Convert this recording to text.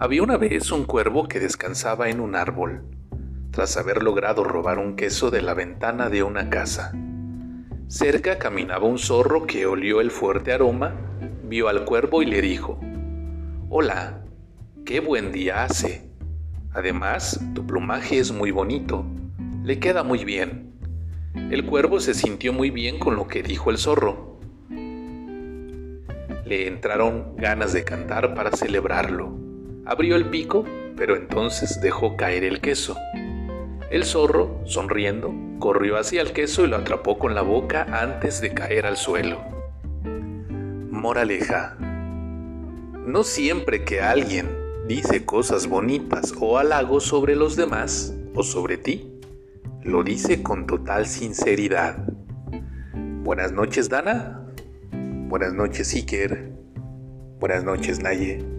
Había una vez un cuervo que descansaba en un árbol, tras haber logrado robar un queso de la ventana de una casa. Cerca caminaba un zorro que olió el fuerte aroma, vio al cuervo y le dijo, Hola, qué buen día hace. Además, tu plumaje es muy bonito, le queda muy bien. El cuervo se sintió muy bien con lo que dijo el zorro. Le entraron ganas de cantar para celebrarlo Abrió el pico, pero entonces dejó caer el queso. El zorro, sonriendo, corrió hacia el queso y lo atrapó con la boca antes de caer al suelo. Moraleja. No siempre que alguien dice cosas bonitas o halagos sobre los demás o sobre ti, lo dice con total sinceridad. Buenas noches, Dana. Buenas noches, Iker. Buenas noches, Naye.